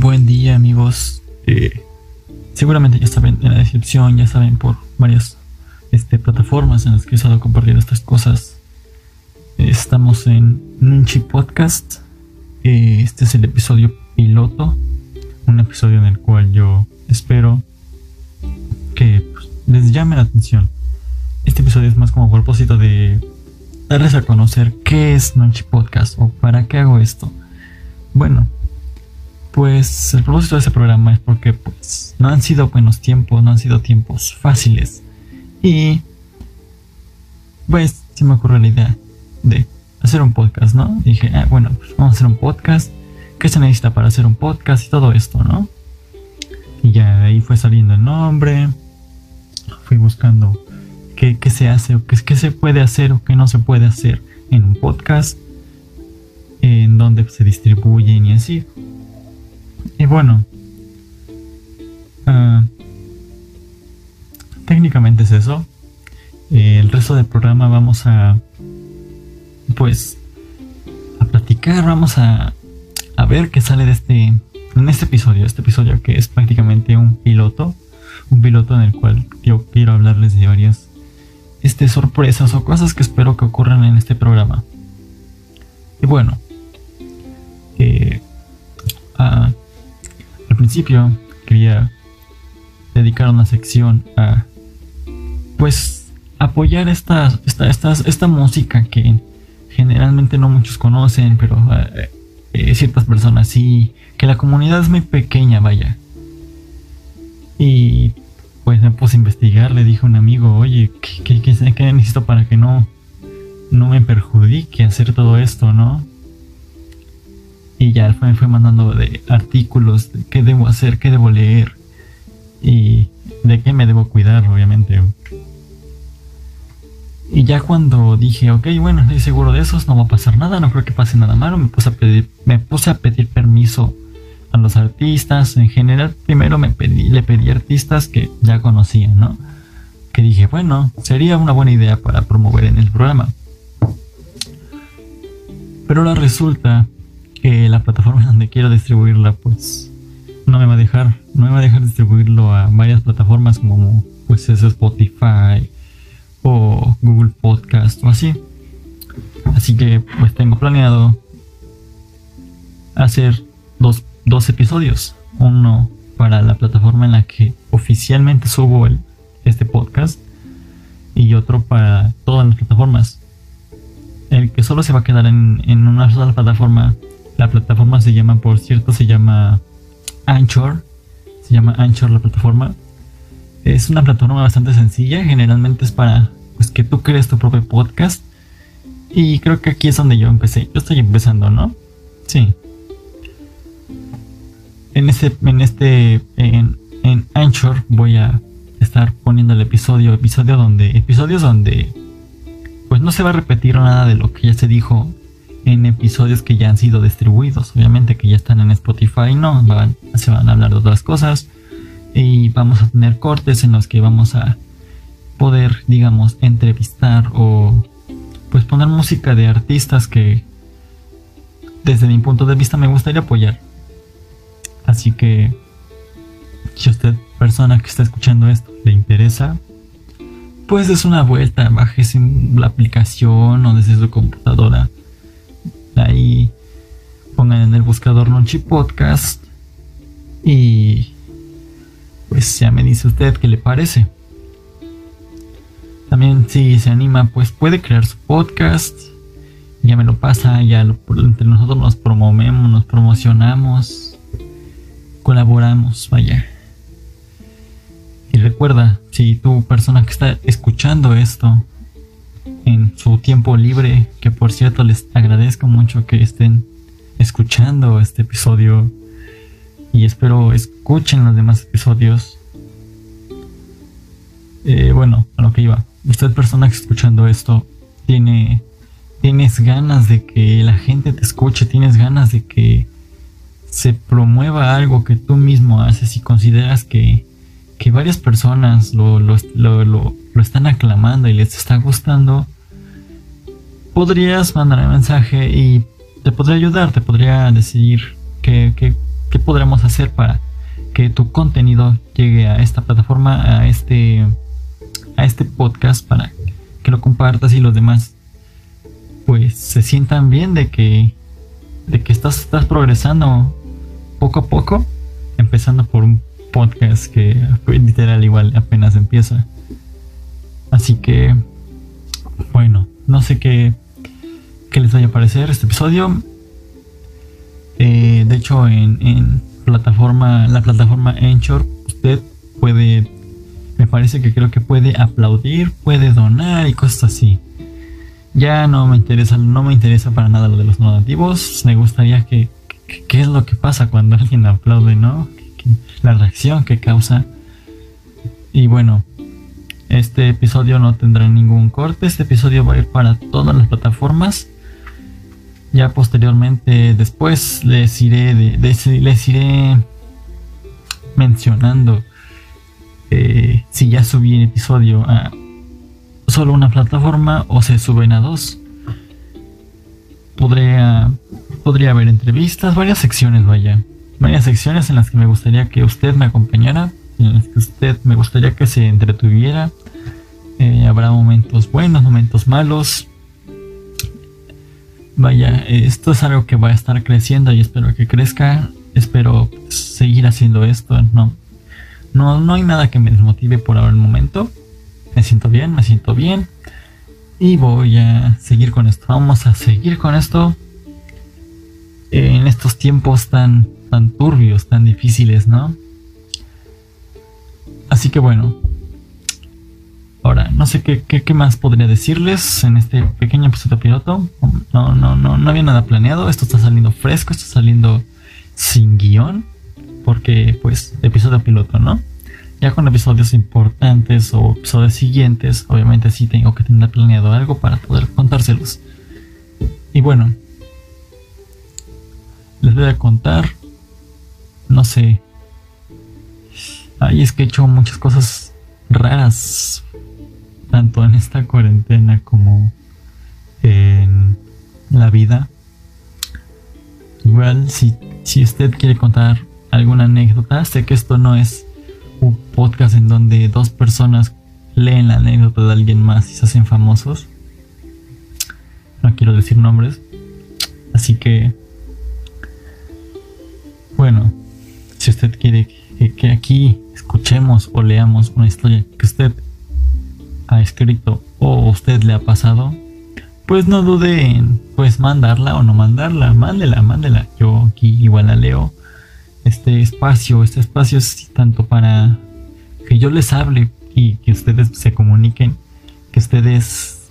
buen día amigos. Eh, seguramente ya saben en la descripción, ya saben por varias este, plataformas en las que he estado compartiendo estas cosas. estamos en Nunchi Podcast. Eh, este es el episodio piloto. Un episodio en el cual yo espero que pues, les llame la atención. Este episodio es más como propósito de darles a conocer qué es Nunchi Podcast o para qué hago esto. Bueno, pues el propósito de ese programa es porque pues no han sido buenos tiempos, no han sido tiempos fáciles. Y pues se me ocurrió la idea de hacer un podcast, ¿no? Dije, ah, bueno, pues vamos a hacer un podcast. ¿Qué se necesita para hacer un podcast y todo esto, no? Y ya de ahí fue saliendo el nombre. Fui buscando qué, se hace o qué, qué se puede hacer o qué no se puede hacer en un podcast. En donde se distribuyen y así. Y bueno, ah, técnicamente es eso. el resto del programa vamos a, pues, a platicar, vamos a, a ver qué sale de este, en este episodio, este episodio que es prácticamente un piloto, un piloto en el cual yo quiero hablarles de varias este, sorpresas o cosas que espero que ocurran en este programa. Y bueno, eh, principio quería dedicar una sección a pues apoyar esta, esta, esta, esta música que generalmente no muchos conocen, pero eh, eh, ciertas personas sí, que la comunidad es muy pequeña, vaya. Y pues me puse a investigar, le dije a un amigo, oye, ¿qué, qué, qué necesito para que no, no me perjudique hacer todo esto, no? Y ya me fue mandando de artículos, de qué debo hacer, qué debo leer y de qué me debo cuidar, obviamente. Y ya cuando dije, ok, bueno, estoy seguro de esos, no va a pasar nada, no creo que pase nada malo, me puse a pedir, me puse a pedir permiso a los artistas. En general, primero me pedí, le pedí artistas que ya conocía, ¿no? Que dije, bueno, sería una buena idea para promover en el programa. Pero ahora resulta la plataforma donde quiero distribuirla pues no me va a dejar, no me va a dejar distribuirlo a varias plataformas como pues es Spotify o Google Podcast o así. Así que pues tengo planeado hacer dos, dos episodios. Uno para la plataforma en la que oficialmente subo el, este podcast y otro para todas las plataformas. El que solo se va a quedar en, en una sola plataforma la plataforma se llama, por cierto, se llama Anchor. Se llama Anchor la plataforma. Es una plataforma bastante sencilla. Generalmente es para pues, que tú crees tu propio podcast. Y creo que aquí es donde yo empecé. Yo estoy empezando, ¿no? Sí. En este, en este, en, en Anchor voy a estar poniendo el episodio, episodio donde, episodios donde, pues no se va a repetir nada de lo que ya se dijo en episodios que ya han sido distribuidos, obviamente que ya están en Spotify, no, se van a hablar de otras cosas. Y vamos a tener cortes en los que vamos a poder, digamos, entrevistar o pues poner música de artistas que desde mi punto de vista me gustaría apoyar. Así que si usted, persona que está escuchando esto, le interesa, pues es una vuelta, bajes la aplicación o desde su computadora Pongan en el buscador Nonchi Podcast y pues ya me dice usted qué le parece. También si se anima, pues puede crear su podcast. Ya me lo pasa, ya entre nosotros nos promovemos, nos promocionamos, colaboramos, vaya. Y recuerda, si tu persona que está escuchando esto en su tiempo libre, que por cierto les agradezco mucho que estén escuchando este episodio y espero escuchen los demás episodios. Eh, bueno, a lo que iba. Usted persona que está escuchando esto, tiene, tienes ganas de que la gente te escuche, tienes ganas de que se promueva algo que tú mismo haces y consideras que, que varias personas lo, lo, lo, lo están aclamando y les está gustando, podrías mandar un mensaje y te podría ayudar, te podría decir qué, qué podremos hacer para que tu contenido llegue a esta plataforma, a este, a este podcast, para que lo compartas y los demás pues se sientan bien de que de que estás, estás progresando poco a poco, empezando por un podcast que literal igual apenas empieza. Así que, bueno, no sé qué, qué les vaya a parecer este episodio. Eh, de hecho, en, en plataforma, la plataforma Anchor, usted puede, me parece que creo que puede aplaudir, puede donar y cosas así. Ya no me interesa, no me interesa para nada lo de los donativos. Me gustaría que, qué es lo que pasa cuando alguien aplaude, ¿no? La reacción que causa. Y bueno, este episodio no tendrá ningún corte. Este episodio va a ir para todas las plataformas. Ya posteriormente, después les iré, les iré mencionando eh, si ya subí el episodio a solo una plataforma o se suben a dos. Podría, podría haber entrevistas, varias secciones, vaya. Varias secciones en las que me gustaría que usted me acompañara, en las que usted me gustaría que se entretuviera. Eh, habrá momentos buenos, momentos malos. Vaya, esto es algo que va a estar creciendo y espero que crezca. Espero seguir haciendo esto. No, no, no hay nada que me desmotive por ahora el momento me siento bien, me siento bien. Y voy a seguir con esto. Vamos a seguir con esto en estos tiempos tan, tan turbios, tan difíciles, ¿no? Así que bueno. Ahora, no sé qué, qué, más podría decirles en este pequeño episodio piloto. No, no, no, no había nada planeado. Esto está saliendo fresco, está saliendo sin guion. Porque, pues, episodio piloto, ¿no? Ya con episodios importantes o episodios siguientes, obviamente sí tengo que tener planeado algo para poder contárselos. Y bueno, les voy a contar, no sé, ahí es que he hecho muchas cosas raras, tanto en esta cuarentena como en la vida. Igual, si, si usted quiere contar alguna anécdota, sé que esto no es un podcast en donde dos personas leen la anécdota de alguien más y se hacen famosos. No quiero decir nombres. Así que, bueno, si usted quiere que, aquí o leamos una historia que usted ha escrito o usted le ha pasado, pues no dude en pues mandarla o no mandarla, mándela, mándela. Yo aquí igual la leo este espacio. Este espacio es tanto para que yo les hable y que ustedes se comuniquen, que ustedes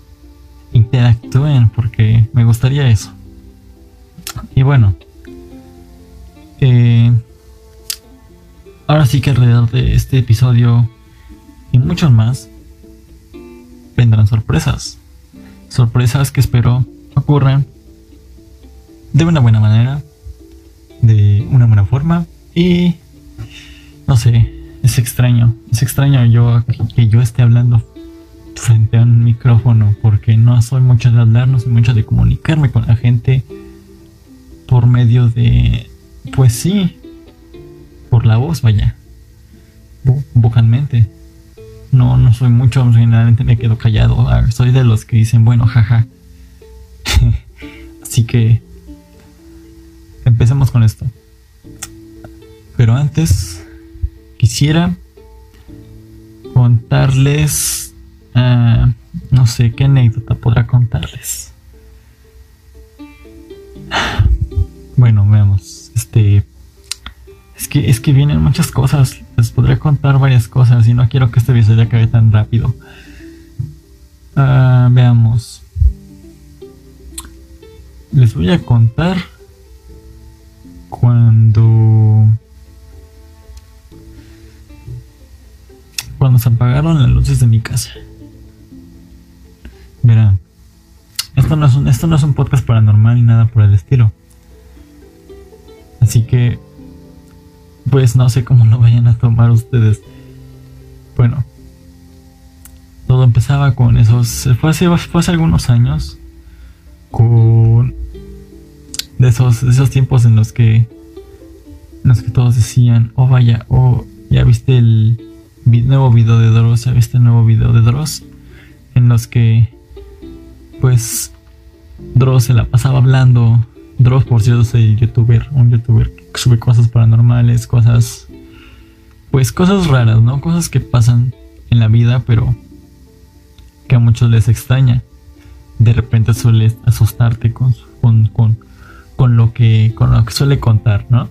interactúen, porque me gustaría eso. Y bueno, eh, ahora sí que alrededor de este episodio y muchos más vendrán sorpresas. Sorpresas que espero ocurran de una buena manera de una buena forma y no sé, es extraño, es extraño yo que, yo esté hablando frente a un micrófono porque no soy mucho de hablar, no soy mucho de comunicarme con la gente por medio de, pues sí, por la voz, vaya, vocalmente. No, no soy mucho, generalmente me quedo callado. Ah, soy de los que dicen, bueno, jaja. Así que empecemos con esto. Pero antes quisiera contarles, uh, no sé qué anécdota podrá contarles. Bueno, veamos. Este es es que vienen muchas cosas. Les podré contar varias cosas y no quiero que este video acabe tan rápido. Uh, veamos. Les voy a contar cuando cuando se apagaron las luces de mi casa. Verán, esto no es un, esto no es un podcast paranormal ni nada por el estilo. Así que, pues no sé cómo lo vayan a tomar ustedes. Bueno, todo empezaba con esos. Fue hace, hace algunos años. Con de esos, esos tiempos en los que en los que todos decían, oh vaya, oh, ya viste el nuevo video de Dross, ya viste el nuevo video de Dross, en los que pues Dross se la pasaba hablando. Dross, por cierto, es el youtuber, un youtuber sube cosas paranormales, cosas, pues cosas raras, ¿no? Cosas que pasan en la vida, pero que a muchos les extraña. De repente suele asustarte con, con, con, con lo que, con lo que suele contar, ¿no?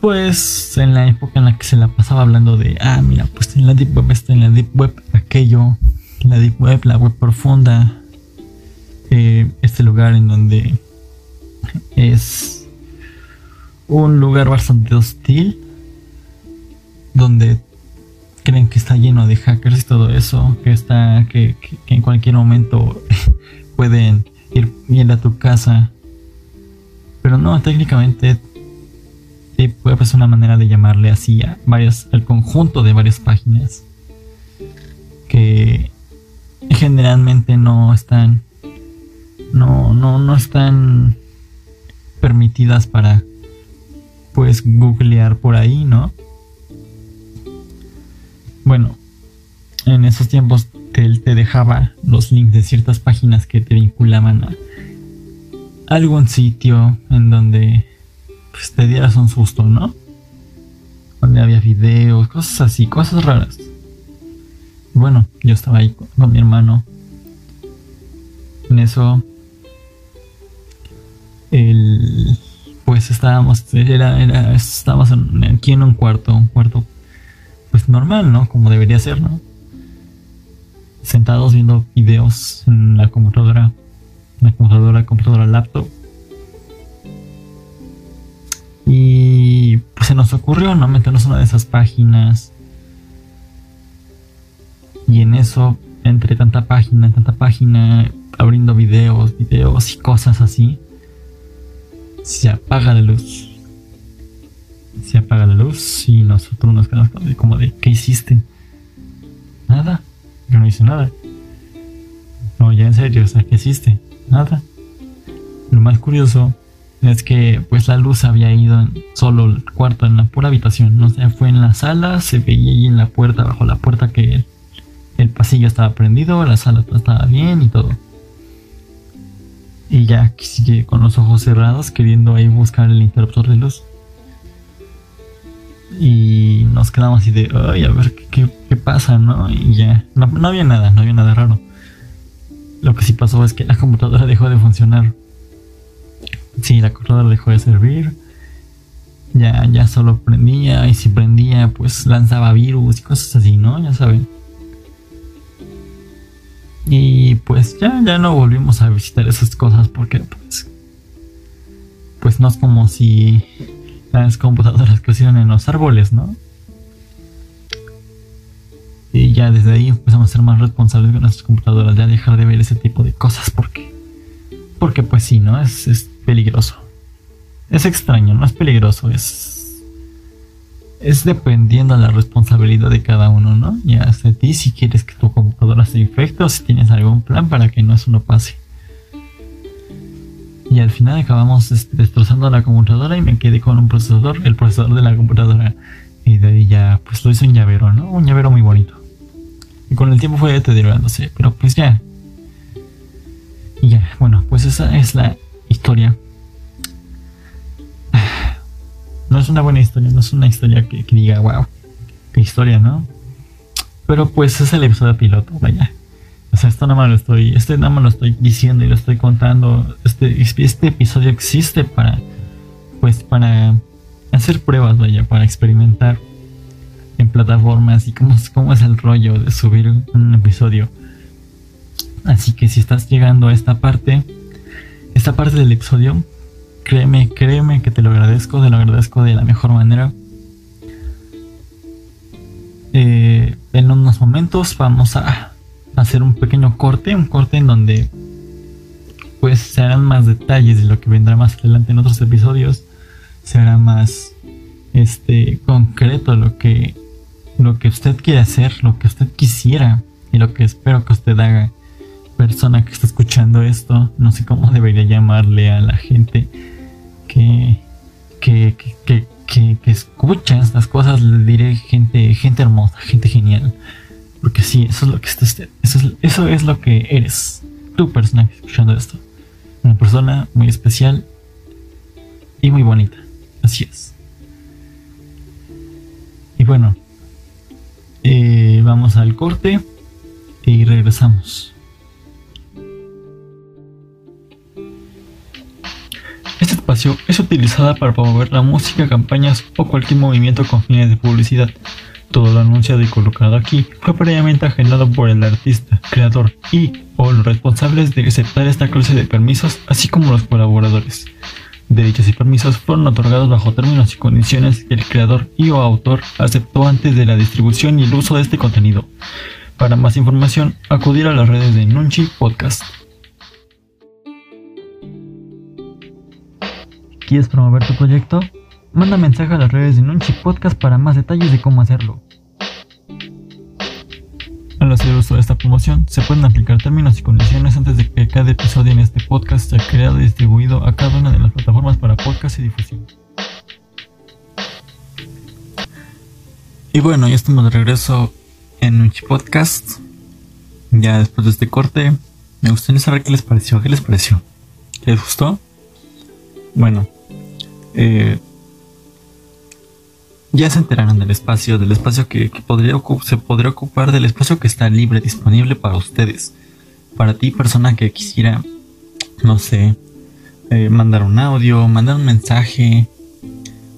Pues en la época en la que se la pasaba hablando de, ah, mira, pues en la Deep Web está en la Deep Web aquello, la Deep Web, la web profunda, eh, este lugar en donde es un lugar bastante hostil, donde creen que está lleno de hackers y todo eso, que está, que, en cualquier momento pueden ir bien a tu casa. Pero no, técnicamente es una manera de llamarle así a varias, al conjunto de varias páginas que generalmente no están, no, no, no están permitidas para, pues, googlear por ahí, ¿no? Bueno, en esos tiempos él te dejaba los links de ciertas páginas que te vinculaban a algún sitio en donde pues, te dieras un susto, ¿no? Donde había videos, cosas así, cosas raras. Bueno, yo estaba ahí con, mi hermano. En eso, pues estábamos, era, era, estábamos aquí en un cuarto, un cuarto, pues normal, ¿no? Como debería ser, ¿no? Sentados viendo videos en la computadora, la computadora, computadora laptop y pues se nos ocurrió, ¿no? Meternos una de esas páginas. Y en eso, entre tanta página, tanta página, abriendo videos, videos y cosas así, se apaga la luz. Se apaga la luz y nosotros nos quedamos como de, ¿qué hiciste? Nada. Yo no hice nada. No, ya en serio, o sea, ¿qué hiciste? Nada. Lo más curioso es que pues la luz había ido en solo el cuarto, en la pura habitación, no sé, fue en la sala, se veía ahí en la puerta, bajo la puerta que el, pasillo estaba prendido, la sala estaba bien y todo. Y ya sigue con los ojos cerrados queriendo ahí buscar el interruptor de luz. Y nos quedamos así de, ay, a ver qué, pasa, ¿no? Y ya, no, no había nada, no había nada raro. Lo que sí pasó es que la computadora dejó de funcionar Sí, la computadora dejó de servir. Ya, ya solo prendía y si prendía pues lanzaba virus y cosas así, ¿no? Ya saben. Y pues ya, ya no volvimos a visitar esas cosas porque pues, pues no es como si las computadoras crecieron en los árboles, ¿no? Y ya desde ahí empezamos a ser más responsables con nuestras computadoras, ya dejar de ver ese tipo de cosas porque, porque pues sí, ¿no? Es, es peligroso. Es extraño, no es peligroso, es. Es dependiendo de la responsabilidad de cada uno, ¿no? Ya de ti si quieres que tu computadora se infecte o si tienes algún plan para que no eso no pase. Y al final acabamos este, destrozando la computadora y me quedé con un procesador, el procesador de la computadora. Y de ahí ya, pues lo hizo un llavero, ¿no? Un llavero muy bonito. Y con el tiempo fue deteriorándose, pero pues ya. Y ya, bueno, pues esa es la historia. No es una buena historia, no es una historia que, diga, wow, qué historia, ¿no? Pero pues es el episodio piloto, vaya. O sea, esto nada más lo estoy, este nada más lo estoy diciendo y lo estoy contando. Este, este episodio existe para, pues, para hacer pruebas, vaya, para experimentar en plataformas y cómo, cómo es el rollo de subir un episodio. Así que si estás llegando a esta parte, esta parte del episodio, créeme, créeme que te lo agradezco, te lo agradezco de la mejor manera. Eh, en unos momentos vamos a hacer un pequeño corte, un corte en donde pues se harán más detalles de lo que vendrá más adelante en otros episodios. Se hará más este concreto lo que lo que usted quiere hacer, lo que usted quisiera y lo que espero que usted haga persona que está escuchando esto, no sé cómo debería llamarle a la gente que, que, que, que, escuchan estas cosas, le diré gente, gente hermosa, gente genial. Porque sí, eso es lo que estás, eso es, eso es lo que eres, tu personaje escuchando esto. Una persona muy especial y muy bonita. Así es. Y bueno, eh, vamos al corte y regresamos. Este espacio es utilizada para promover la música, campañas o cualquier movimiento con fines de publicidad. Todo lo anunciado y colocado aquí fue previamente agendado por el artista, creador y o los responsables de aceptar esta clase de permisos, así como los colaboradores. Derechos y permisos fueron otorgados bajo términos y condiciones que el creador y o autor aceptó antes de la distribución y el uso de este contenido. Para más información, acudir a las redes de Nunchi Podcast. ¿Quieres promover tu proyecto? Manda mensaje a las redes de Nunchi Podcast para más detalles de cómo hacerlo. Al hacer uso de esta promoción, se pueden aplicar términos y condiciones antes de que cada episodio en este podcast sea creado y distribuido a cada una de las plataformas para podcast y difusión. Y bueno, ya estamos de regreso en Nuchi Podcast. Ya después de este corte, me gustaría saber qué les pareció. ¿Qué les pareció? ¿Les gustó? Bueno, eh, ya se enteraron del espacio, del espacio que, se podría ocupar, del espacio que está libre, disponible para ustedes. Para ti, persona que quisiera, no sé, eh, mandar un audio, mandar un mensaje,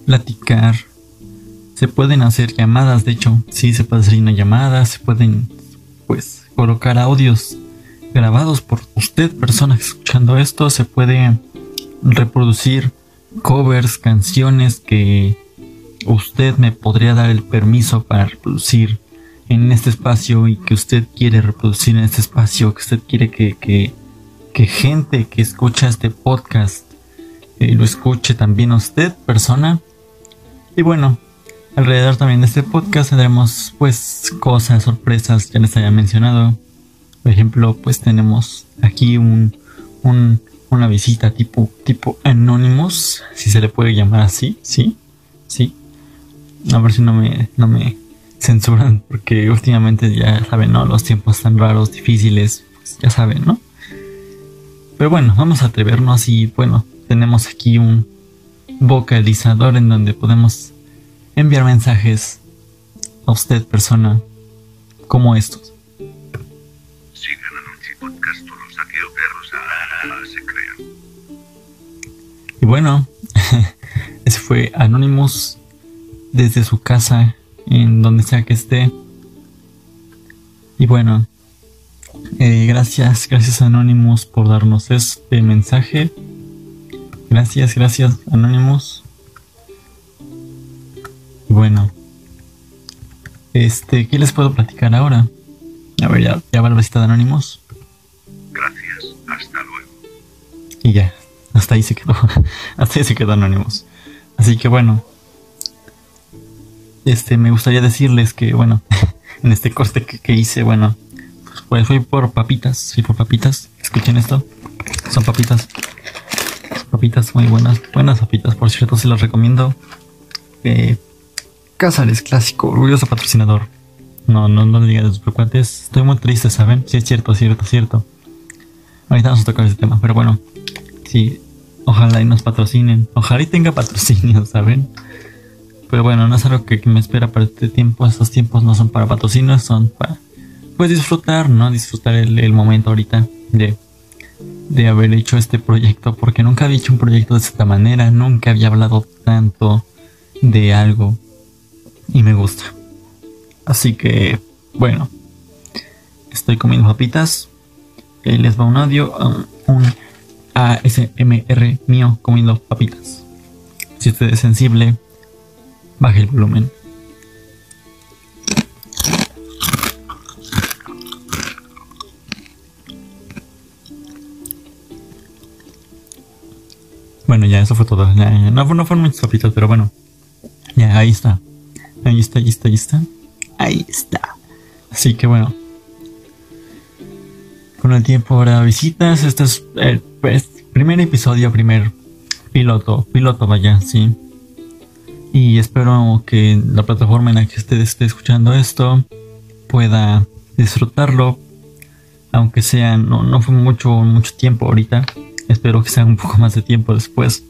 platicar. Se pueden hacer llamadas, de hecho, sí, se puede hacer una llamada, se pueden, pues, colocar audios grabados por usted, persona escuchando esto, se puede reproducir covers, canciones que usted me podría dar el permiso para reproducir en este espacio y que usted quiere reproducir en este espacio, que usted quiere que, que, gente que escucha este podcast eh, lo escuche también usted, persona. Y bueno, alrededor también de este podcast tendremos pues cosas, sorpresas, ya les había mencionado. Por ejemplo, pues tenemos aquí un, un una visita tipo, tipo Anonymous, si se le puede llamar así, sí, sí. A ver si no me, no me censuran, porque últimamente ya saben, ¿no? Los tiempos están raros, difíciles, pues ya saben, ¿no? Pero bueno, vamos a atrevernos y bueno, tenemos aquí un vocalizador en donde podemos enviar mensajes a usted, persona, como estos. Bueno, ese fue Anonymous desde su casa, en donde sea que esté. Y bueno, eh, gracias, gracias Anonymous por darnos este mensaje. Gracias, gracias Anonymous. Y bueno, este, ¿qué les puedo platicar ahora? A ver, ya, ya va la visita de Anonymous. Gracias, hasta luego. Y ya, hasta ahí se quedó. hasta ahí se quedó Anonymous. Así que bueno, este, me gustaría decirles que, bueno, en este corte que, hice, bueno, pues fui por papitas, fui por papitas. Escuchen esto, son papitas. Papitas muy buenas, buenas papitas, por cierto, se las recomiendo. Eh, Casares Clásico, orgulloso patrocinador. No, no, no digan de sus preocupantes. Estoy muy triste, ¿saben? Sí, es cierto, cierto, cierto. Ahorita vamos a tocar ese tema, pero bueno. Sí, ojalá y nos patrocinen. Ojalá y tenga patrocinio, ¿saben? Pero bueno, no es algo que, me espera para este tiempo. Estos tiempos no son para patrocinios, son para pues disfrutar, ¿no? Disfrutar el, momento ahorita de, de haber hecho este proyecto. Porque nunca había hecho un proyecto de esta manera. Nunca había hablado tanto de algo. Y me gusta. Así que, bueno. Estoy comiendo papitas. Les va un audio. Um, un ASMR mío comiendo papitas. Si usted es sensible Baje el volumen. Bueno, ya eso fue todo. no, no fueron muchos papitos, pero bueno. Ya, ahí está. Ahí está, ahí está, ahí está. Ahí está. Así que bueno. El tiempo ahora visitas. Este es el primer episodio, primer Piloto, piloto, vaya, sí. Y espero que la plataforma en la que usted esté escuchando esto pueda disfrutarlo. Aunque sea, no, no fue mucho, mucho tiempo ahorita. Espero que sea un poco más de tiempo después.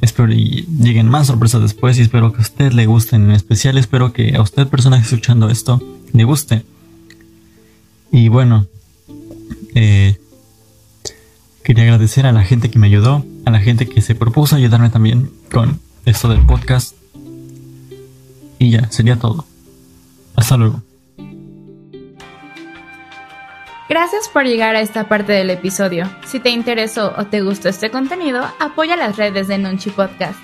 Espero que lleguen más sorpresas después y espero que a usted le gusten. En especial espero que a usted, persona que escuchando esto, le guste. Y bueno, eh, quería agradecer a la gente que me ayudó, a la gente que se propuso ayudarme también con esto del podcast. Y ya, sería todo. Hasta luego. Gracias por llegar a esta parte del episodio. Si te interesó o te gustó este contenido, apoya las redes de Nunchi Podcast.